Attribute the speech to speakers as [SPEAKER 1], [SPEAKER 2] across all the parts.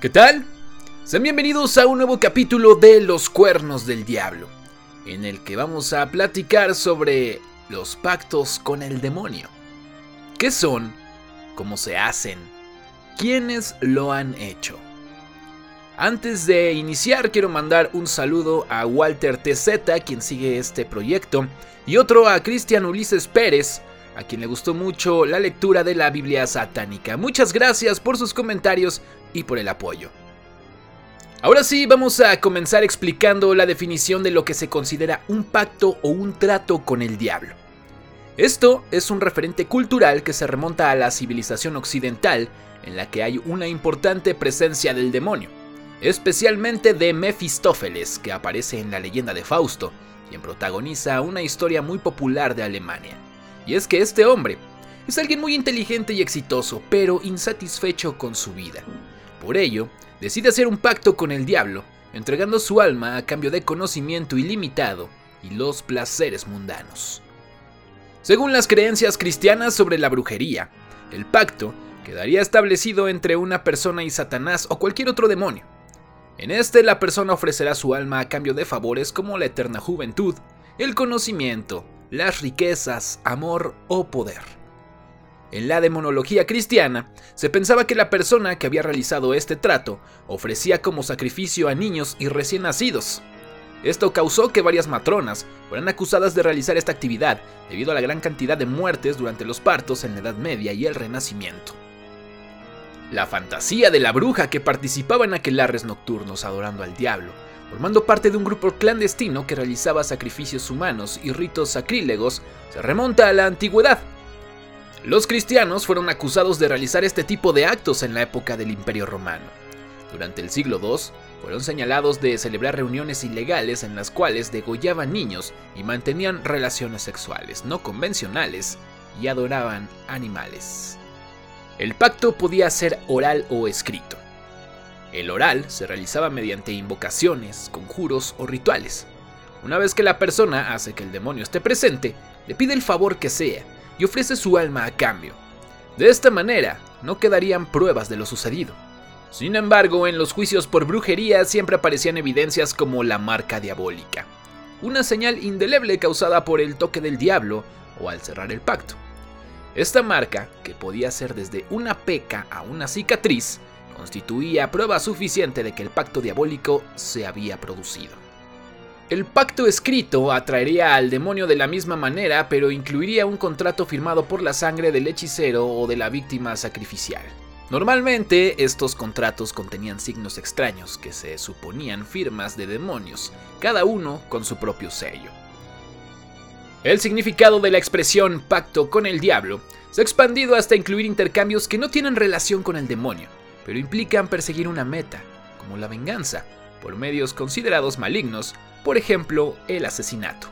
[SPEAKER 1] ¿Qué tal? Sean bienvenidos a un nuevo capítulo de Los Cuernos del Diablo, en el que vamos a platicar sobre los pactos con el demonio. ¿Qué son? ¿Cómo se hacen? ¿Quiénes lo han hecho? Antes de iniciar, quiero mandar un saludo a Walter TZ, quien sigue este proyecto, y otro a Cristian Ulises Pérez, a quien le gustó mucho la lectura de la Biblia satánica. Muchas gracias por sus comentarios y por el apoyo. Ahora sí, vamos a comenzar explicando la definición de lo que se considera un pacto o un trato con el diablo. Esto es un referente cultural que se remonta a la civilización occidental, en la que hay una importante presencia del demonio, especialmente de Mefistófeles, que aparece en la leyenda de Fausto, quien protagoniza una historia muy popular de Alemania. Y es que este hombre es alguien muy inteligente y exitoso, pero insatisfecho con su vida. Por ello, decide hacer un pacto con el diablo, entregando su alma a cambio de conocimiento ilimitado y los placeres mundanos. Según las creencias cristianas sobre la brujería, el pacto quedaría establecido entre una persona y Satanás o cualquier otro demonio. En este la persona ofrecerá su alma a cambio de favores como la eterna juventud, el conocimiento, las riquezas, amor o poder. En la demonología cristiana, se pensaba que la persona que había realizado este trato ofrecía como sacrificio a niños y recién nacidos. Esto causó que varias matronas fueran acusadas de realizar esta actividad debido a la gran cantidad de muertes durante los partos en la Edad Media y el Renacimiento. La fantasía de la bruja que participaba en aquelarres nocturnos adorando al diablo formando parte de un grupo clandestino que realizaba sacrificios humanos y ritos sacrílegos, se remonta a la antigüedad. Los cristianos fueron acusados de realizar este tipo de actos en la época del Imperio Romano. Durante el siglo II, fueron señalados de celebrar reuniones ilegales en las cuales degollaban niños y mantenían relaciones sexuales no convencionales y adoraban animales. El pacto podía ser oral o escrito. El oral se realizaba mediante invocaciones, conjuros o rituales. Una vez que la persona hace que el demonio esté presente, le pide el favor que sea y ofrece su alma a cambio. De esta manera, no quedarían pruebas de lo sucedido. Sin embargo, en los juicios por brujería siempre aparecían evidencias como la marca diabólica, una señal indeleble causada por el toque del diablo o al cerrar el pacto. Esta marca, que podía ser desde una peca a una cicatriz, constituía prueba suficiente de que el pacto diabólico se había producido. El pacto escrito atraería al demonio de la misma manera, pero incluiría un contrato firmado por la sangre del hechicero o de la víctima sacrificial. Normalmente, estos contratos contenían signos extraños que se suponían firmas de demonios, cada uno con su propio sello. El significado de la expresión pacto con el diablo se ha expandido hasta incluir intercambios que no tienen relación con el demonio, pero implican perseguir una meta, como la venganza, por medios considerados malignos, por ejemplo, el asesinato.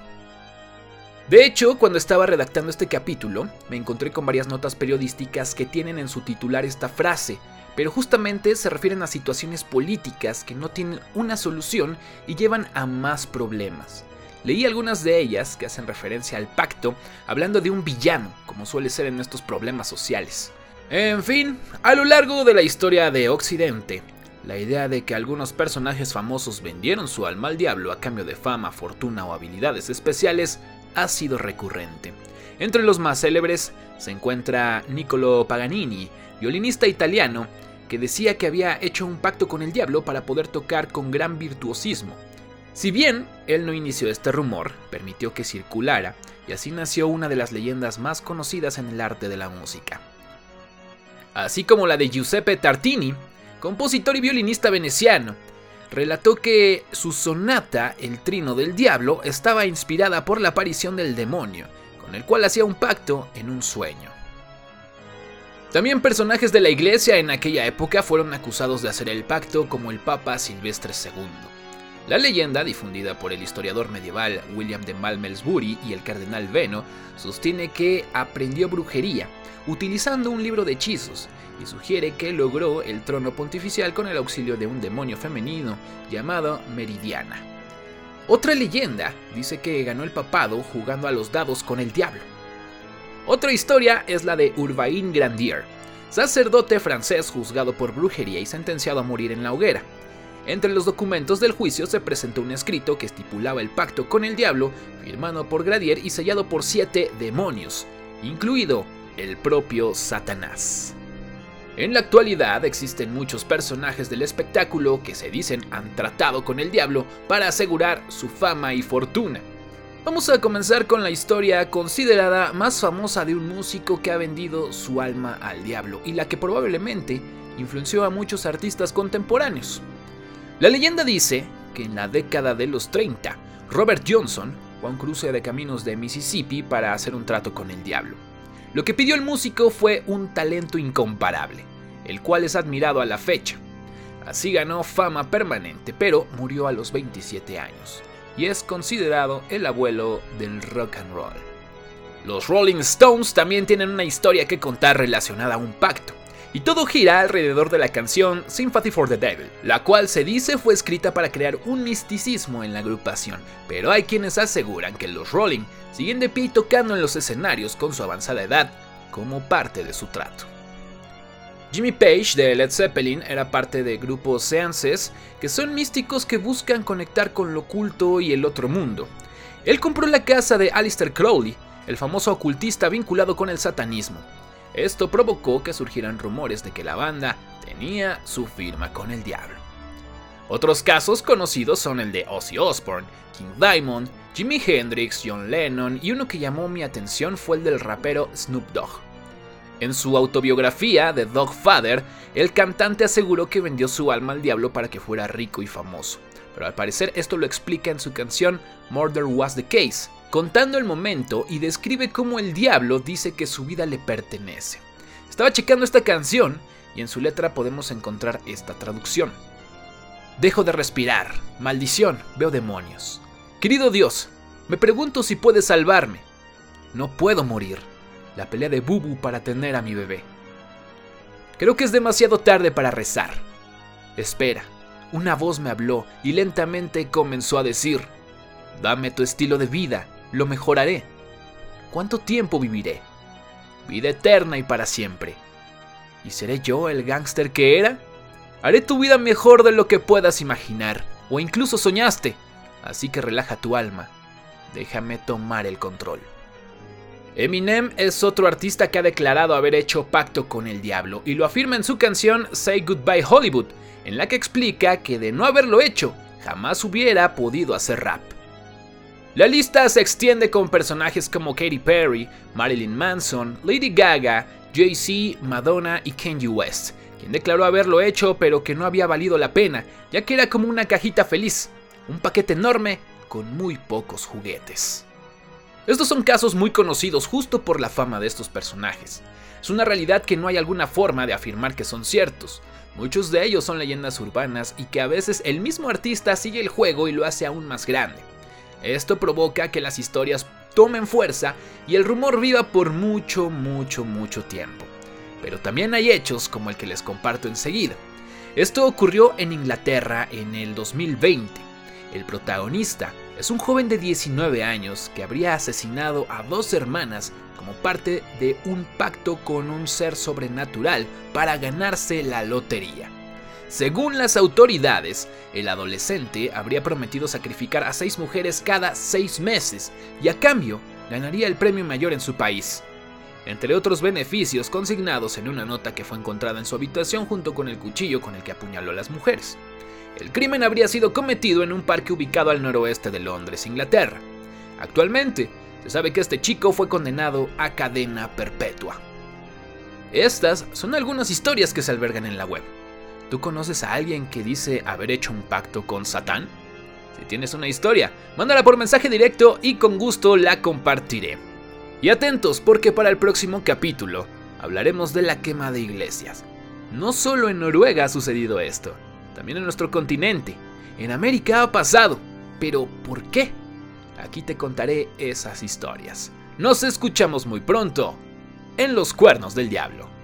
[SPEAKER 1] De hecho, cuando estaba redactando este capítulo, me encontré con varias notas periodísticas que tienen en su titular esta frase, pero justamente se refieren a situaciones políticas que no tienen una solución y llevan a más problemas. Leí algunas de ellas que hacen referencia al pacto, hablando de un villano, como suele ser en estos problemas sociales. En fin, a lo largo de la historia de Occidente, la idea de que algunos personajes famosos vendieron su alma al diablo a cambio de fama, fortuna o habilidades especiales ha sido recurrente. Entre los más célebres se encuentra Niccolo Paganini, violinista italiano, que decía que había hecho un pacto con el diablo para poder tocar con gran virtuosismo. Si bien él no inició este rumor, permitió que circulara, y así nació una de las leyendas más conocidas en el arte de la música así como la de Giuseppe Tartini, compositor y violinista veneciano. Relató que su sonata, El Trino del Diablo, estaba inspirada por la aparición del demonio, con el cual hacía un pacto en un sueño. También personajes de la iglesia en aquella época fueron acusados de hacer el pacto como el Papa Silvestre II. La leyenda, difundida por el historiador medieval William de Malmesbury y el cardenal Veno, sostiene que aprendió brujería utilizando un libro de hechizos y sugiere que logró el trono pontificial con el auxilio de un demonio femenino llamado Meridiana. Otra leyenda dice que ganó el papado jugando a los dados con el diablo. Otra historia es la de Urbain Grandier. sacerdote francés juzgado por brujería y sentenciado a morir en la hoguera. Entre los documentos del juicio se presentó un escrito que estipulaba el pacto con el diablo, firmado por Gradier y sellado por siete demonios, incluido el propio Satanás. En la actualidad existen muchos personajes del espectáculo que se dicen han tratado con el diablo para asegurar su fama y fortuna. Vamos a comenzar con la historia considerada más famosa de un músico que ha vendido su alma al diablo y la que probablemente influenció a muchos artistas contemporáneos. La leyenda dice que en la década de los 30, Robert Johnson fue a un cruce de caminos de Mississippi para hacer un trato con el diablo. Lo que pidió el músico fue un talento incomparable, el cual es admirado a la fecha. Así ganó fama permanente, pero murió a los 27 años, y es considerado el abuelo del rock and roll. Los Rolling Stones también tienen una historia que contar relacionada a un pacto y todo gira alrededor de la canción Sympathy for the Devil, la cual se dice fue escrita para crear un misticismo en la agrupación, pero hay quienes aseguran que los Rolling siguen de pie tocando en los escenarios con su avanzada edad como parte de su trato. Jimmy Page de Led Zeppelin era parte de grupos seances que son místicos que buscan conectar con lo oculto y el otro mundo. Él compró la casa de Aleister Crowley, el famoso ocultista vinculado con el satanismo, esto provocó que surgieran rumores de que la banda tenía su firma con el diablo. Otros casos conocidos son el de Ozzy Osbourne, King Diamond, Jimi Hendrix, John Lennon y uno que llamó mi atención fue el del rapero Snoop Dogg. En su autobiografía, The Dog Father, el cantante aseguró que vendió su alma al diablo para que fuera rico y famoso, pero al parecer esto lo explica en su canción Murder Was the Case, contando el momento y describe cómo el diablo dice que su vida le pertenece. Estaba checando esta canción y en su letra podemos encontrar esta traducción. Dejo de respirar, maldición, veo demonios. Querido Dios, me pregunto si puedes salvarme. No puedo morir. La pelea de Bubu para tener a mi bebé. Creo que es demasiado tarde para rezar. Espera, una voz me habló y lentamente comenzó a decir, dame tu estilo de vida lo mejoraré. ¿Cuánto tiempo viviré? Vida eterna y para siempre. ¿Y seré yo el gángster que era? Haré tu vida mejor de lo que puedas imaginar, o incluso soñaste. Así que relaja tu alma. Déjame tomar el control. Eminem es otro artista que ha declarado haber hecho pacto con el diablo y lo afirma en su canción Say Goodbye Hollywood, en la que explica que de no haberlo hecho, jamás hubiera podido hacer rap. La lista se extiende con personajes como Katy Perry, Marilyn Manson, Lady Gaga, Jay-Z, Madonna y Kanye West, quien declaró haberlo hecho pero que no había valido la pena, ya que era como una cajita feliz, un paquete enorme con muy pocos juguetes. Estos son casos muy conocidos justo por la fama de estos personajes. Es una realidad que no hay alguna forma de afirmar que son ciertos. Muchos de ellos son leyendas urbanas y que a veces el mismo artista sigue el juego y lo hace aún más grande. Esto provoca que las historias tomen fuerza y el rumor viva por mucho, mucho, mucho tiempo. Pero también hay hechos como el que les comparto enseguida. Esto ocurrió en Inglaterra en el 2020. El protagonista es un joven de 19 años que habría asesinado a dos hermanas como parte de un pacto con un ser sobrenatural para ganarse la lotería. Según las autoridades, el adolescente habría prometido sacrificar a seis mujeres cada seis meses y a cambio ganaría el premio mayor en su país. Entre otros beneficios consignados en una nota que fue encontrada en su habitación junto con el cuchillo con el que apuñaló a las mujeres. El crimen habría sido cometido en un parque ubicado al noroeste de Londres, Inglaterra. Actualmente, se sabe que este chico fue condenado a cadena perpetua. Estas son algunas historias que se albergan en la web. ¿Tú conoces a alguien que dice haber hecho un pacto con Satán? Si tienes una historia, mándala por mensaje directo y con gusto la compartiré. Y atentos porque para el próximo capítulo hablaremos de la quema de iglesias. No solo en Noruega ha sucedido esto, también en nuestro continente. En América ha pasado. Pero ¿por qué? Aquí te contaré esas historias. Nos escuchamos muy pronto en Los Cuernos del Diablo.